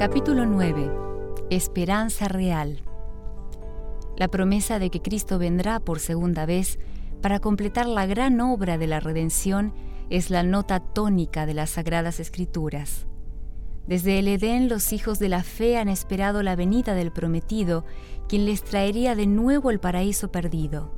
Capítulo 9. Esperanza real. La promesa de que Cristo vendrá por segunda vez para completar la gran obra de la redención es la nota tónica de las Sagradas Escrituras. Desde el Edén los hijos de la fe han esperado la venida del prometido, quien les traería de nuevo el paraíso perdido.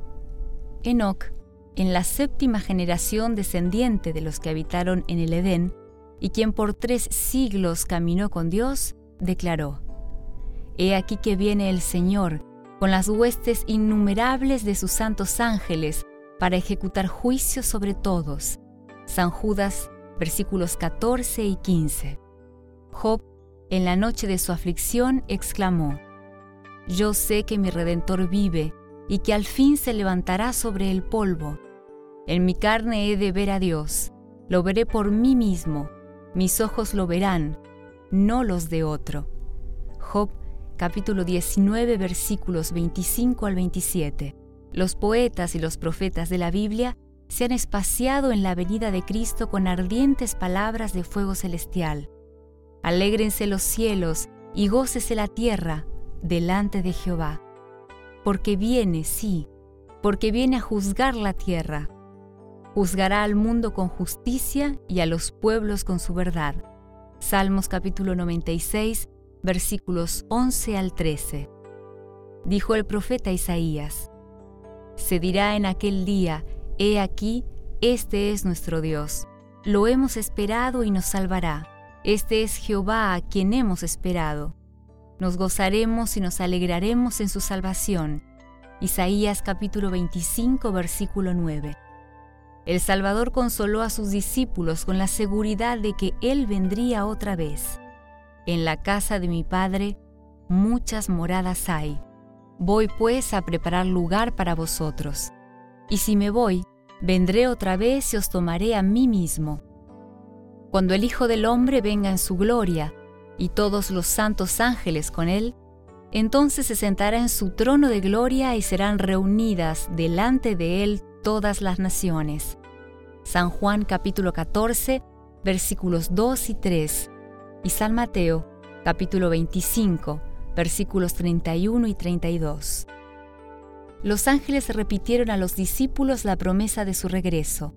Enoc, en la séptima generación descendiente de los que habitaron en el Edén, y quien por tres siglos caminó con Dios, declaró, He aquí que viene el Señor, con las huestes innumerables de sus santos ángeles, para ejecutar juicio sobre todos. San Judas, versículos 14 y 15. Job, en la noche de su aflicción, exclamó, Yo sé que mi Redentor vive y que al fin se levantará sobre el polvo. En mi carne he de ver a Dios, lo veré por mí mismo, mis ojos lo verán, no los de otro. Job capítulo 19 versículos 25 al 27. Los poetas y los profetas de la Biblia se han espaciado en la venida de Cristo con ardientes palabras de fuego celestial. Alégrense los cielos y gócese la tierra delante de Jehová. Porque viene, sí, porque viene a juzgar la tierra. Juzgará al mundo con justicia y a los pueblos con su verdad. Salmos capítulo 96, versículos 11 al 13. Dijo el profeta Isaías, Se dirá en aquel día, He aquí, este es nuestro Dios. Lo hemos esperado y nos salvará. Este es Jehová a quien hemos esperado. Nos gozaremos y nos alegraremos en su salvación. Isaías capítulo 25 versículo 9. El Salvador consoló a sus discípulos con la seguridad de que Él vendría otra vez. En la casa de mi Padre muchas moradas hay. Voy pues a preparar lugar para vosotros. Y si me voy, vendré otra vez y os tomaré a mí mismo cuando el Hijo del Hombre venga en su gloria, y todos los santos ángeles con él, entonces se sentará en su trono de gloria y serán reunidas delante de él todas las naciones. San Juan capítulo 14, versículos 2 y 3, y San Mateo capítulo 25, versículos 31 y 32. Los ángeles repitieron a los discípulos la promesa de su regreso.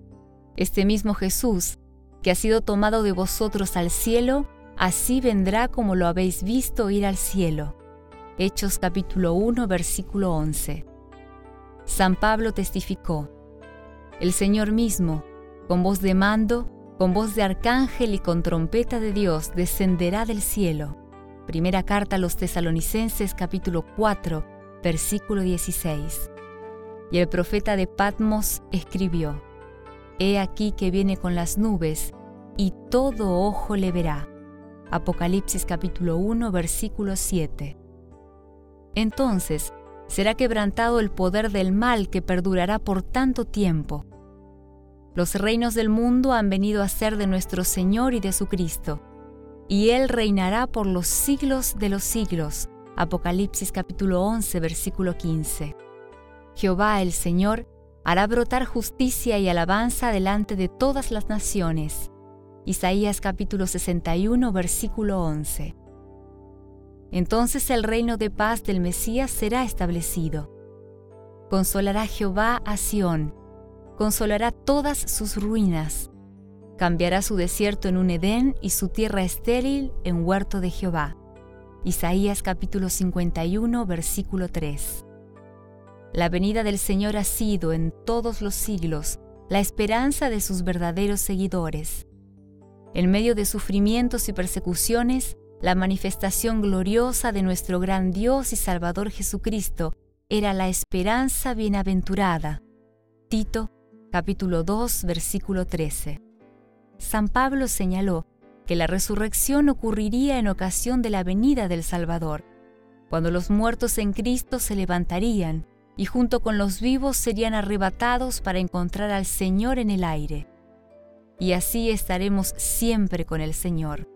Este mismo Jesús que ha sido tomado de vosotros al cielo, así vendrá como lo habéis visto ir al cielo. Hechos capítulo 1 versículo 11. San Pablo testificó, El Señor mismo, con voz de mando, con voz de arcángel y con trompeta de Dios, descenderá del cielo. Primera carta a los tesalonicenses capítulo 4 versículo 16. Y el profeta de Patmos escribió, He aquí que viene con las nubes, y todo ojo le verá. Apocalipsis capítulo 1, versículo 7. Entonces será quebrantado el poder del mal que perdurará por tanto tiempo. Los reinos del mundo han venido a ser de nuestro Señor y de su Cristo, y Él reinará por los siglos de los siglos. Apocalipsis capítulo 11, versículo 15. Jehová el Señor hará brotar justicia y alabanza delante de todas las naciones. Isaías capítulo 61 versículo 11. Entonces el reino de paz del Mesías será establecido. Consolará Jehová a Sión, consolará todas sus ruinas, cambiará su desierto en un Edén y su tierra estéril en huerto de Jehová. Isaías capítulo 51 versículo 3. La venida del Señor ha sido en todos los siglos la esperanza de sus verdaderos seguidores. En medio de sufrimientos y persecuciones, la manifestación gloriosa de nuestro gran Dios y Salvador Jesucristo era la esperanza bienaventurada. Tito capítulo 2 versículo 13. San Pablo señaló que la resurrección ocurriría en ocasión de la venida del Salvador, cuando los muertos en Cristo se levantarían y junto con los vivos serían arrebatados para encontrar al Señor en el aire. Y así estaremos siempre con el Señor.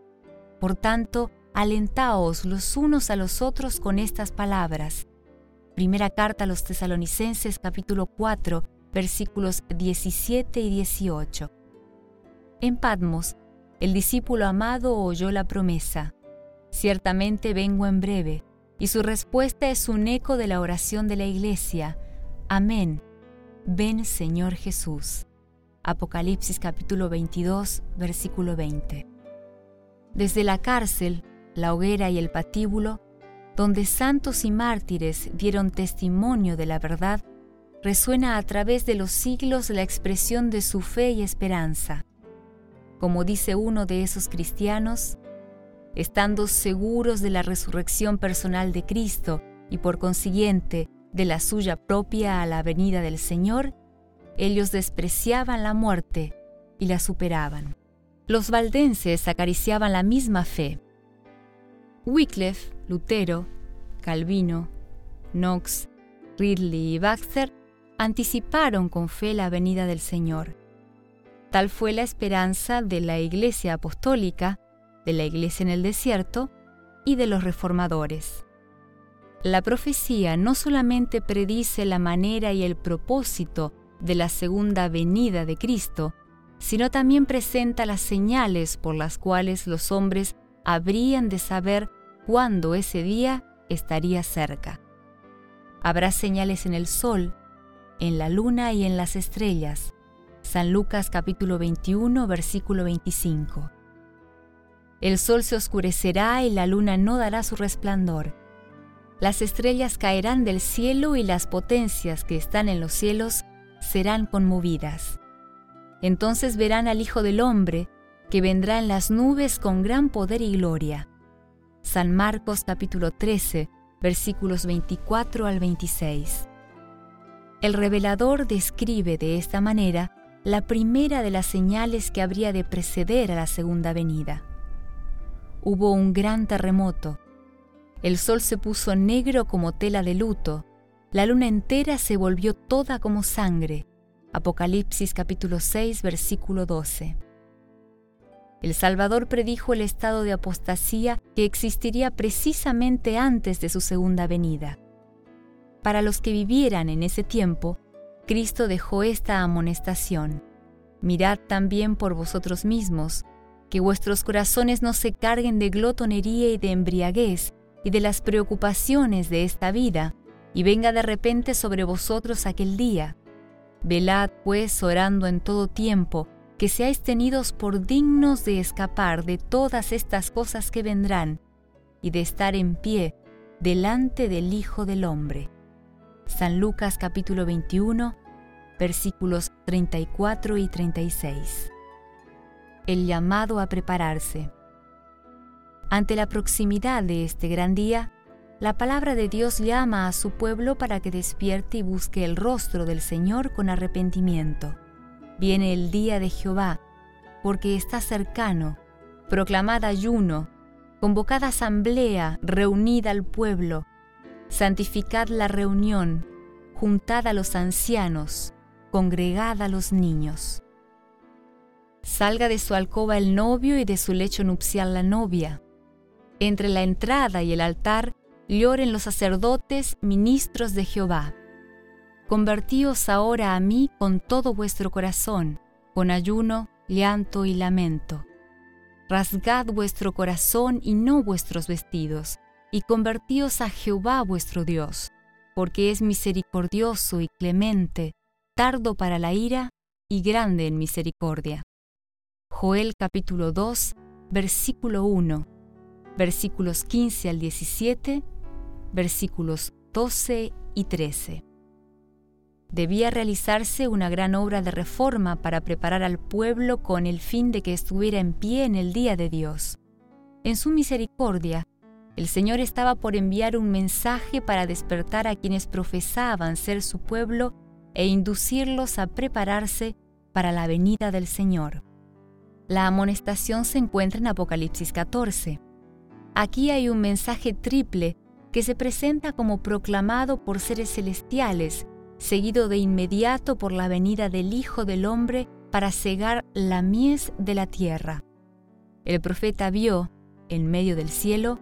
Por tanto, alentaos los unos a los otros con estas palabras. Primera carta a los tesalonicenses capítulo 4 versículos 17 y 18. En Patmos, el discípulo amado oyó la promesa. Ciertamente vengo en breve, y su respuesta es un eco de la oración de la iglesia. Amén. Ven Señor Jesús. Apocalipsis capítulo 22, versículo 20. Desde la cárcel, la hoguera y el patíbulo, donde santos y mártires dieron testimonio de la verdad, resuena a través de los siglos la expresión de su fe y esperanza. Como dice uno de esos cristianos, estando seguros de la resurrección personal de Cristo y por consiguiente de la suya propia a la venida del Señor, ellos despreciaban la muerte y la superaban. Los valdenses acariciaban la misma fe. Wycliffe, Lutero, Calvino, Knox, Ridley y Baxter anticiparon con fe la venida del Señor. Tal fue la esperanza de la Iglesia Apostólica, de la Iglesia en el desierto y de los reformadores. La profecía no solamente predice la manera y el propósito de la segunda venida de Cristo, sino también presenta las señales por las cuales los hombres habrían de saber cuándo ese día estaría cerca. Habrá señales en el sol, en la luna y en las estrellas. San Lucas capítulo 21 versículo 25. El sol se oscurecerá y la luna no dará su resplandor. Las estrellas caerán del cielo y las potencias que están en los cielos serán conmovidas. Entonces verán al Hijo del Hombre, que vendrá en las nubes con gran poder y gloria. San Marcos capítulo 13, versículos 24 al 26. El revelador describe de esta manera la primera de las señales que habría de preceder a la segunda venida. Hubo un gran terremoto. El sol se puso negro como tela de luto, la luna entera se volvió toda como sangre. Apocalipsis capítulo 6 versículo 12. El Salvador predijo el estado de apostasía que existiría precisamente antes de su segunda venida. Para los que vivieran en ese tiempo, Cristo dejó esta amonestación. Mirad también por vosotros mismos, que vuestros corazones no se carguen de glotonería y de embriaguez y de las preocupaciones de esta vida, y venga de repente sobre vosotros aquel día. Velad, pues, orando en todo tiempo, que seáis tenidos por dignos de escapar de todas estas cosas que vendrán, y de estar en pie delante del Hijo del Hombre. San Lucas capítulo 21, versículos 34 y 36. El llamado a prepararse. Ante la proximidad de este gran día, la palabra de Dios llama a su pueblo para que despierte y busque el rostro del Señor con arrepentimiento. Viene el día de Jehová, porque está cercano. Proclamad ayuno, convocad asamblea, reunid al pueblo, santificad la reunión, juntad a los ancianos, congregad a los niños. Salga de su alcoba el novio y de su lecho nupcial la novia. Entre la entrada y el altar lloren los sacerdotes, ministros de Jehová. Convertíos ahora a mí con todo vuestro corazón, con ayuno, llanto y lamento. Rasgad vuestro corazón y no vuestros vestidos, y convertíos a Jehová vuestro Dios, porque es misericordioso y clemente, tardo para la ira y grande en misericordia. Joel capítulo 2, versículo 1, versículos 15 al 17 versículos 12 y 13. Debía realizarse una gran obra de reforma para preparar al pueblo con el fin de que estuviera en pie en el día de Dios. En su misericordia, el Señor estaba por enviar un mensaje para despertar a quienes profesaban ser su pueblo e inducirlos a prepararse para la venida del Señor. La amonestación se encuentra en Apocalipsis 14. Aquí hay un mensaje triple que se presenta como proclamado por seres celestiales, seguido de inmediato por la venida del Hijo del Hombre para cegar la mies de la tierra. El profeta vio, en medio del cielo,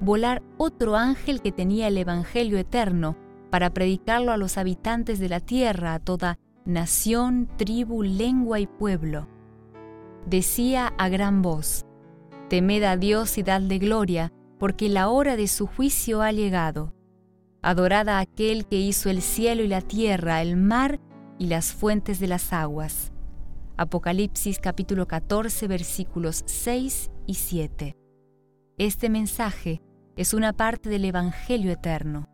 volar otro ángel que tenía el Evangelio eterno para predicarlo a los habitantes de la tierra, a toda nación, tribu, lengua y pueblo. Decía a gran voz, Temed a Dios y dadle gloria, porque la hora de su juicio ha llegado. Adorad a aquel que hizo el cielo y la tierra, el mar y las fuentes de las aguas. Apocalipsis capítulo 14 versículos 6 y 7. Este mensaje es una parte del Evangelio eterno.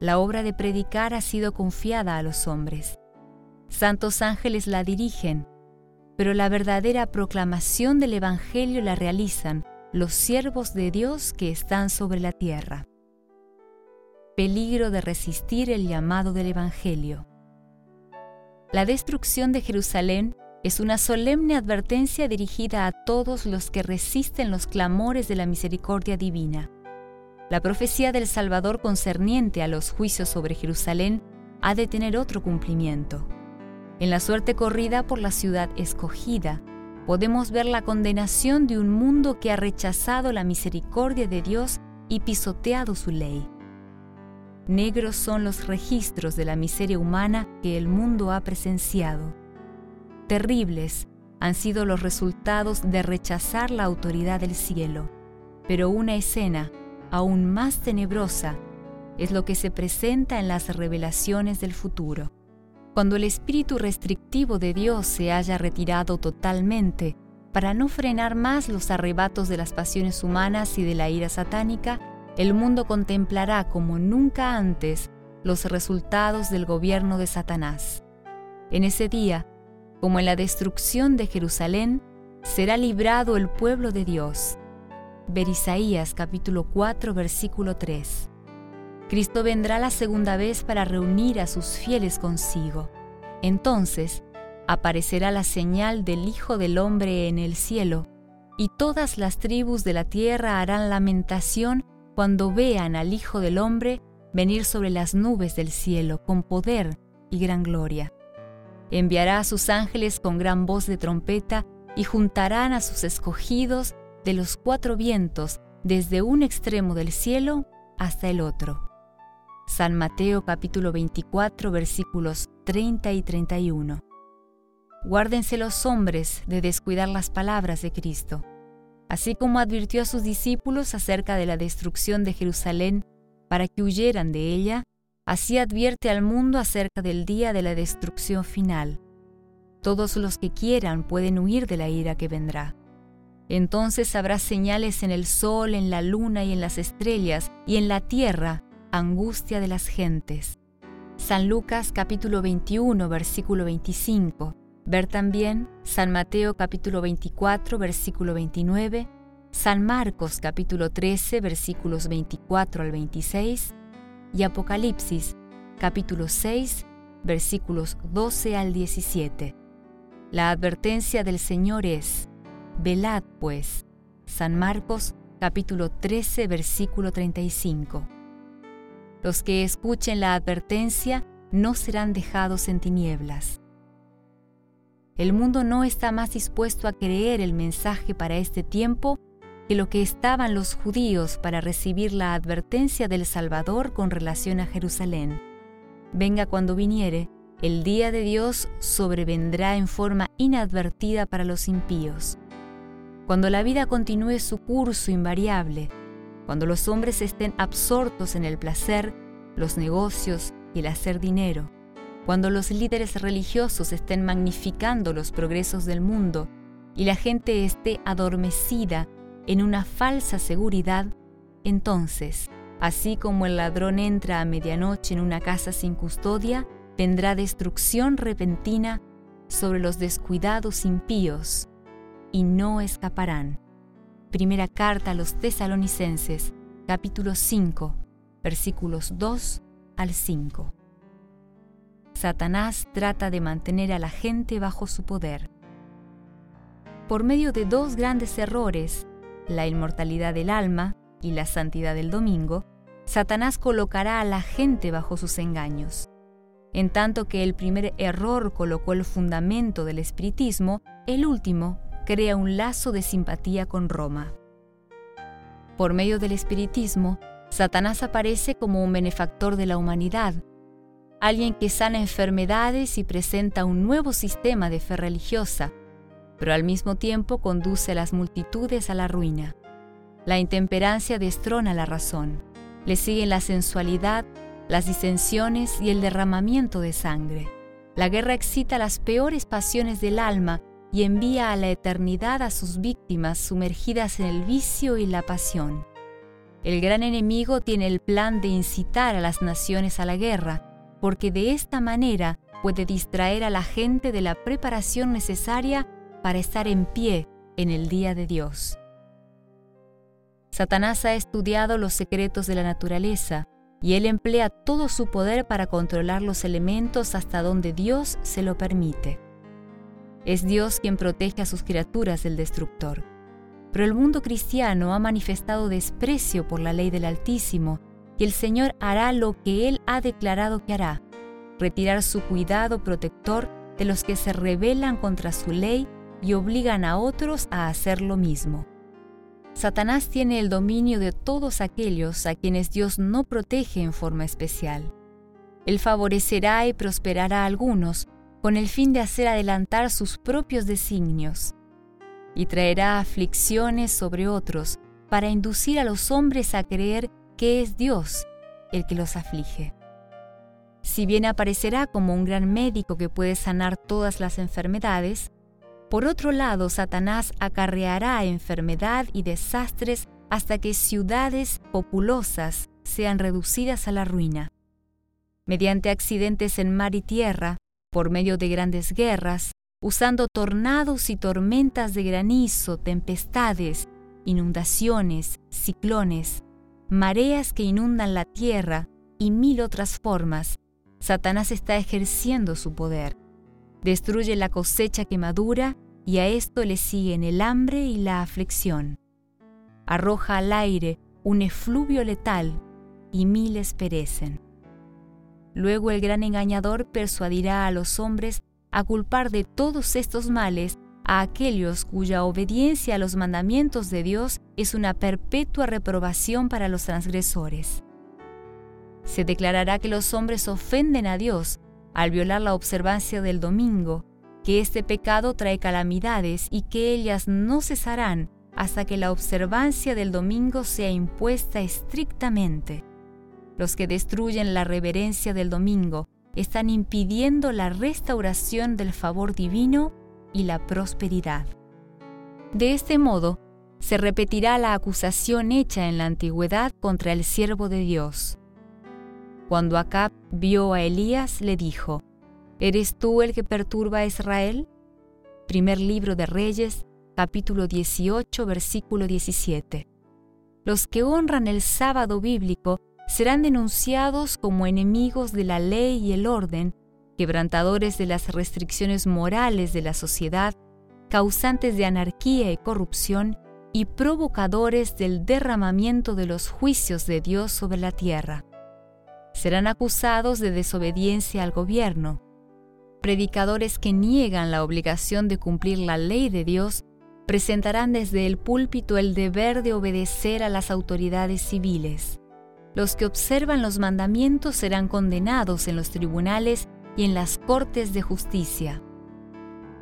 La obra de predicar ha sido confiada a los hombres. Santos ángeles la dirigen, pero la verdadera proclamación del Evangelio la realizan los siervos de Dios que están sobre la tierra. Peligro de resistir el llamado del Evangelio. La destrucción de Jerusalén es una solemne advertencia dirigida a todos los que resisten los clamores de la misericordia divina. La profecía del Salvador concerniente a los juicios sobre Jerusalén ha de tener otro cumplimiento. En la suerte corrida por la ciudad escogida, podemos ver la condenación de un mundo que ha rechazado la misericordia de Dios y pisoteado su ley. Negros son los registros de la miseria humana que el mundo ha presenciado. Terribles han sido los resultados de rechazar la autoridad del cielo, pero una escena aún más tenebrosa es lo que se presenta en las revelaciones del futuro. Cuando el espíritu restrictivo de Dios se haya retirado totalmente para no frenar más los arrebatos de las pasiones humanas y de la ira satánica, el mundo contemplará como nunca antes los resultados del gobierno de Satanás. En ese día, como en la destrucción de Jerusalén, será librado el pueblo de Dios. Ver Isaías capítulo 4 versículo 3. Cristo vendrá la segunda vez para reunir a sus fieles consigo. Entonces aparecerá la señal del Hijo del Hombre en el cielo, y todas las tribus de la tierra harán lamentación cuando vean al Hijo del Hombre venir sobre las nubes del cielo con poder y gran gloria. Enviará a sus ángeles con gran voz de trompeta y juntarán a sus escogidos de los cuatro vientos desde un extremo del cielo hasta el otro. San Mateo capítulo 24 versículos 30 y 31. Guárdense los hombres de descuidar las palabras de Cristo. Así como advirtió a sus discípulos acerca de la destrucción de Jerusalén para que huyeran de ella, así advierte al mundo acerca del día de la destrucción final. Todos los que quieran pueden huir de la ira que vendrá. Entonces habrá señales en el sol, en la luna y en las estrellas, y en la tierra angustia de las gentes. San Lucas capítulo 21 versículo 25. Ver también San Mateo capítulo 24 versículo 29, San Marcos capítulo 13 versículos 24 al 26 y Apocalipsis capítulo 6 versículos 12 al 17. La advertencia del Señor es, velad pues. San Marcos capítulo 13 versículo 35. Los que escuchen la advertencia no serán dejados en tinieblas. El mundo no está más dispuesto a creer el mensaje para este tiempo que lo que estaban los judíos para recibir la advertencia del Salvador con relación a Jerusalén. Venga cuando viniere, el día de Dios sobrevendrá en forma inadvertida para los impíos. Cuando la vida continúe su curso invariable, cuando los hombres estén absortos en el placer, los negocios y el hacer dinero, cuando los líderes religiosos estén magnificando los progresos del mundo y la gente esté adormecida en una falsa seguridad, entonces, así como el ladrón entra a medianoche en una casa sin custodia, vendrá destrucción repentina sobre los descuidados impíos, y no escaparán. Primera carta a los tesalonicenses, capítulo 5, versículos 2 al 5. Satanás trata de mantener a la gente bajo su poder. Por medio de dos grandes errores, la inmortalidad del alma y la santidad del domingo, Satanás colocará a la gente bajo sus engaños. En tanto que el primer error colocó el fundamento del espiritismo, el último crea un lazo de simpatía con Roma. Por medio del espiritismo, Satanás aparece como un benefactor de la humanidad, alguien que sana enfermedades y presenta un nuevo sistema de fe religiosa, pero al mismo tiempo conduce a las multitudes a la ruina. La intemperancia destrona la razón. Le siguen la sensualidad, las disensiones y el derramamiento de sangre. La guerra excita las peores pasiones del alma y envía a la eternidad a sus víctimas sumergidas en el vicio y la pasión. El gran enemigo tiene el plan de incitar a las naciones a la guerra, porque de esta manera puede distraer a la gente de la preparación necesaria para estar en pie en el día de Dios. Satanás ha estudiado los secretos de la naturaleza y él emplea todo su poder para controlar los elementos hasta donde Dios se lo permite. Es Dios quien protege a sus criaturas del destructor. Pero el mundo cristiano ha manifestado desprecio por la ley del Altísimo y el Señor hará lo que Él ha declarado que hará, retirar su cuidado protector de los que se rebelan contra su ley y obligan a otros a hacer lo mismo. Satanás tiene el dominio de todos aquellos a quienes Dios no protege en forma especial. Él favorecerá y prosperará a algunos con el fin de hacer adelantar sus propios designios, y traerá aflicciones sobre otros para inducir a los hombres a creer que es Dios el que los aflige. Si bien aparecerá como un gran médico que puede sanar todas las enfermedades, por otro lado, Satanás acarreará enfermedad y desastres hasta que ciudades populosas sean reducidas a la ruina. Mediante accidentes en mar y tierra, por medio de grandes guerras, usando tornados y tormentas de granizo, tempestades, inundaciones, ciclones, mareas que inundan la tierra y mil otras formas, Satanás está ejerciendo su poder. Destruye la cosecha que madura y a esto le siguen el hambre y la aflicción. Arroja al aire un efluvio letal y miles perecen. Luego el gran engañador persuadirá a los hombres a culpar de todos estos males a aquellos cuya obediencia a los mandamientos de Dios es una perpetua reprobación para los transgresores. Se declarará que los hombres ofenden a Dios al violar la observancia del domingo, que este pecado trae calamidades y que ellas no cesarán hasta que la observancia del domingo sea impuesta estrictamente. Los que destruyen la reverencia del domingo están impidiendo la restauración del favor divino y la prosperidad. De este modo, se repetirá la acusación hecha en la antigüedad contra el siervo de Dios. Cuando Acab vio a Elías, le dijo, ¿Eres tú el que perturba a Israel? Primer libro de Reyes, capítulo 18, versículo 17. Los que honran el sábado bíblico serán denunciados como enemigos de la ley y el orden, quebrantadores de las restricciones morales de la sociedad, causantes de anarquía y corrupción, y provocadores del derramamiento de los juicios de Dios sobre la tierra. Serán acusados de desobediencia al gobierno. Predicadores que niegan la obligación de cumplir la ley de Dios presentarán desde el púlpito el deber de obedecer a las autoridades civiles. Los que observan los mandamientos serán condenados en los tribunales y en las cortes de justicia.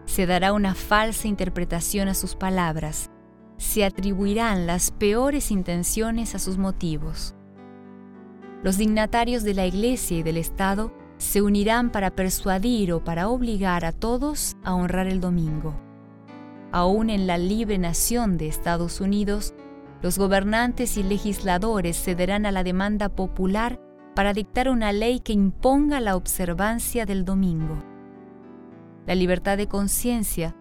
Se dará una falsa interpretación a sus palabras. Se atribuirán las peores intenciones a sus motivos. Los dignatarios de la Iglesia y del Estado se unirán para persuadir o para obligar a todos a honrar el domingo. Aún en la libre nación de Estados Unidos, los gobernantes y legisladores cederán a la demanda popular para dictar una ley que imponga la observancia del domingo. La libertad de conciencia,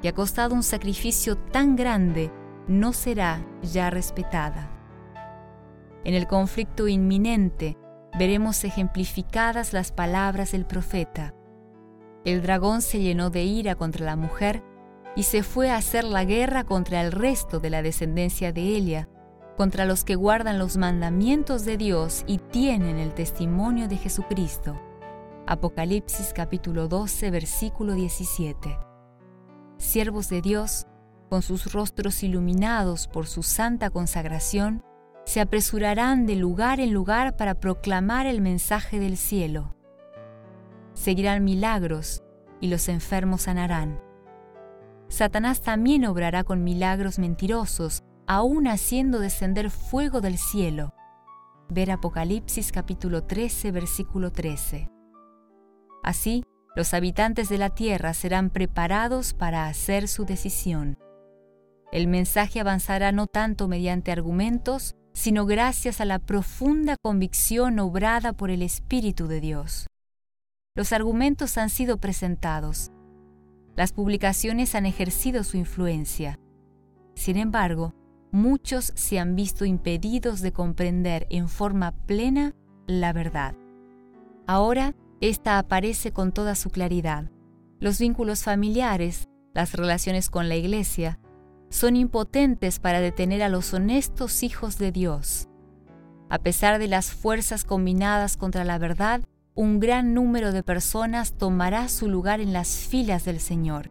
que ha costado un sacrificio tan grande, no será ya respetada. En el conflicto inminente veremos ejemplificadas las palabras del profeta. El dragón se llenó de ira contra la mujer y se fue a hacer la guerra contra el resto de la descendencia de Elia, contra los que guardan los mandamientos de Dios y tienen el testimonio de Jesucristo. Apocalipsis capítulo 12 versículo 17. Siervos de Dios, con sus rostros iluminados por su santa consagración, se apresurarán de lugar en lugar para proclamar el mensaje del cielo. Seguirán milagros y los enfermos sanarán Satanás también obrará con milagros mentirosos aún haciendo descender fuego del cielo. Ver Apocalipsis capítulo 13, versículo 13. Así, los habitantes de la tierra serán preparados para hacer su decisión. El mensaje avanzará no tanto mediante argumentos, sino gracias a la profunda convicción obrada por el Espíritu de Dios. Los argumentos han sido presentados. Las publicaciones han ejercido su influencia. Sin embargo, muchos se han visto impedidos de comprender en forma plena la verdad. Ahora, esta aparece con toda su claridad. Los vínculos familiares, las relaciones con la Iglesia, son impotentes para detener a los honestos hijos de Dios. A pesar de las fuerzas combinadas contra la verdad, un gran número de personas tomará su lugar en las filas del Señor.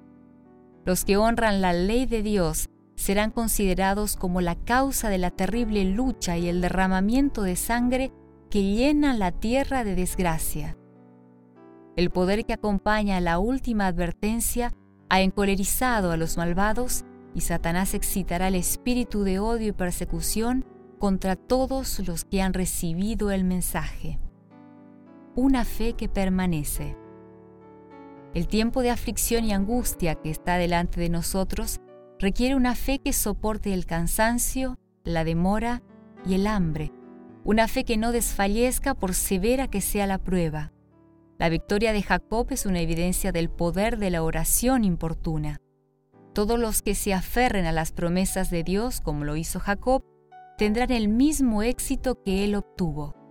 Los que honran la ley de Dios serán considerados como la causa de la terrible lucha y el derramamiento de sangre que llena la tierra de desgracia. El poder que acompaña a la última advertencia ha encolerizado a los malvados y Satanás excitará el espíritu de odio y persecución contra todos los que han recibido el mensaje. Una fe que permanece. El tiempo de aflicción y angustia que está delante de nosotros requiere una fe que soporte el cansancio, la demora y el hambre, una fe que no desfallezca por severa que sea la prueba. La victoria de Jacob es una evidencia del poder de la oración importuna. Todos los que se aferren a las promesas de Dios, como lo hizo Jacob, tendrán el mismo éxito que él obtuvo.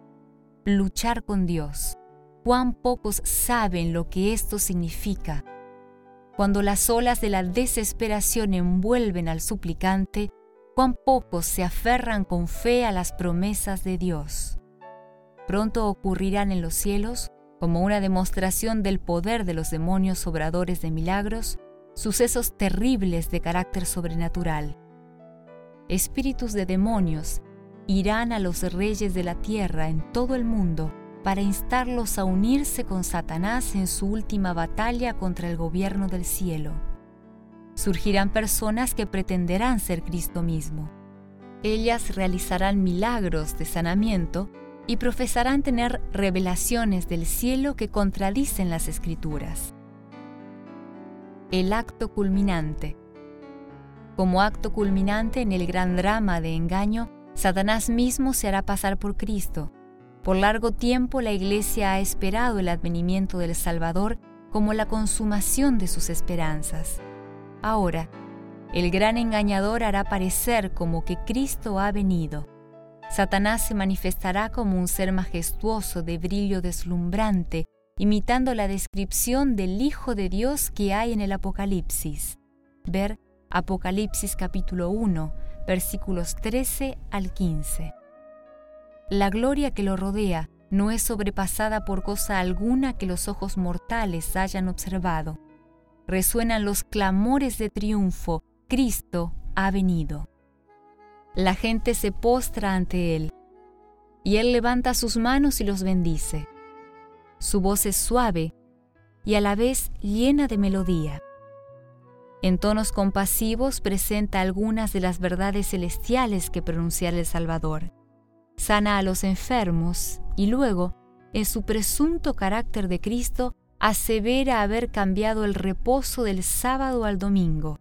Luchar con Dios. Cuán pocos saben lo que esto significa. Cuando las olas de la desesperación envuelven al suplicante, cuán pocos se aferran con fe a las promesas de Dios. Pronto ocurrirán en los cielos, como una demostración del poder de los demonios obradores de milagros, sucesos terribles de carácter sobrenatural. Espíritus de demonios irán a los reyes de la tierra en todo el mundo para instarlos a unirse con Satanás en su última batalla contra el gobierno del cielo. Surgirán personas que pretenderán ser Cristo mismo. Ellas realizarán milagros de sanamiento y profesarán tener revelaciones del cielo que contradicen las escrituras el acto culminante. Como acto culminante en el gran drama de engaño, Satanás mismo se hará pasar por Cristo. Por largo tiempo la Iglesia ha esperado el advenimiento del Salvador como la consumación de sus esperanzas. Ahora, el gran engañador hará parecer como que Cristo ha venido. Satanás se manifestará como un ser majestuoso de brillo deslumbrante imitando la descripción del Hijo de Dios que hay en el Apocalipsis. Ver Apocalipsis capítulo 1, versículos 13 al 15. La gloria que lo rodea no es sobrepasada por cosa alguna que los ojos mortales hayan observado. Resuenan los clamores de triunfo, Cristo ha venido. La gente se postra ante Él, y Él levanta sus manos y los bendice. Su voz es suave y a la vez llena de melodía. En tonos compasivos presenta algunas de las verdades celestiales que pronunciara el Salvador. Sana a los enfermos y luego, en su presunto carácter de Cristo, asevera haber cambiado el reposo del sábado al domingo.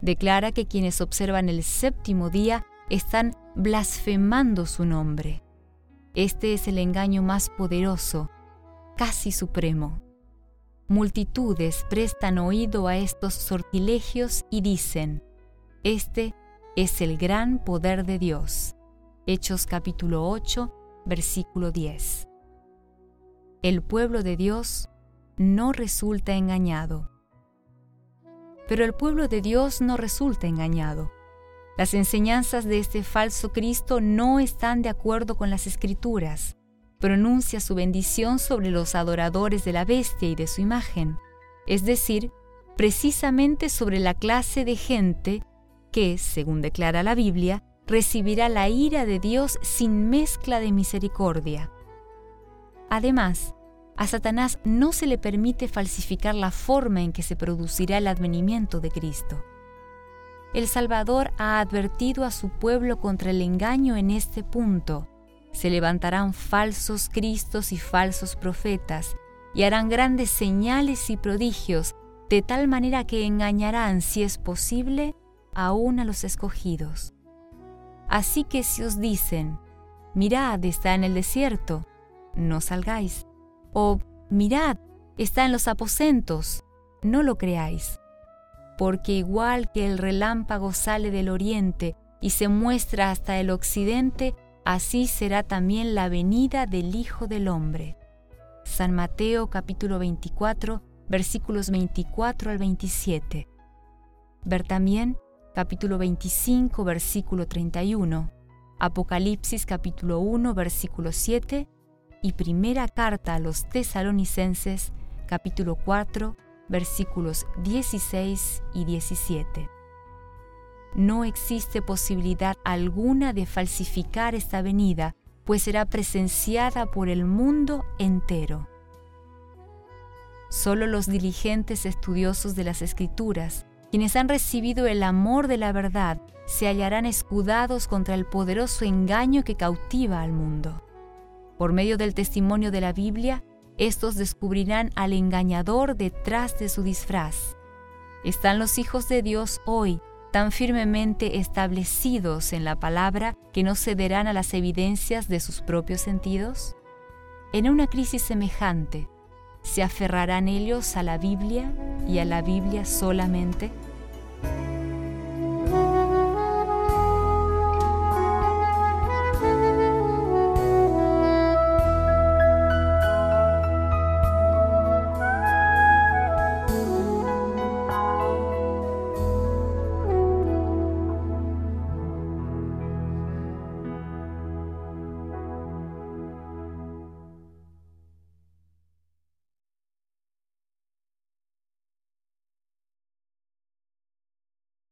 Declara que quienes observan el séptimo día están blasfemando su nombre. Este es el engaño más poderoso casi supremo. Multitudes prestan oído a estos sortilegios y dicen, Este es el gran poder de Dios. Hechos capítulo 8, versículo 10. El pueblo de Dios no resulta engañado. Pero el pueblo de Dios no resulta engañado. Las enseñanzas de este falso Cristo no están de acuerdo con las escrituras pronuncia su bendición sobre los adoradores de la bestia y de su imagen, es decir, precisamente sobre la clase de gente que, según declara la Biblia, recibirá la ira de Dios sin mezcla de misericordia. Además, a Satanás no se le permite falsificar la forma en que se producirá el advenimiento de Cristo. el Salvador ha advertido a su pueblo contra el engaño en este punto. Se levantarán falsos cristos y falsos profetas, y harán grandes señales y prodigios, de tal manera que engañarán, si es posible, aún a los escogidos. Así que si os dicen, mirad, está en el desierto, no salgáis. O mirad, está en los aposentos, no lo creáis. Porque igual que el relámpago sale del oriente y se muestra hasta el occidente, así será también la venida del Hijo del Hombre. San Mateo capítulo 24 versículos 24 al 27. Ver también capítulo 25 versículo 31, Apocalipsis capítulo 1 versículo 7 y primera carta a los tesalonicenses capítulo 4 versículos 16 y 17. No existe posibilidad alguna de falsificar esta venida, pues será presenciada por el mundo entero. Solo los diligentes estudiosos de las Escrituras, quienes han recibido el amor de la verdad, se hallarán escudados contra el poderoso engaño que cautiva al mundo. Por medio del testimonio de la Biblia, estos descubrirán al engañador detrás de su disfraz. ¿Están los hijos de Dios hoy tan firmemente establecidos en la palabra que no cederán a las evidencias de sus propios sentidos? En una crisis semejante, ¿se aferrarán ellos a la Biblia y a la Biblia solamente?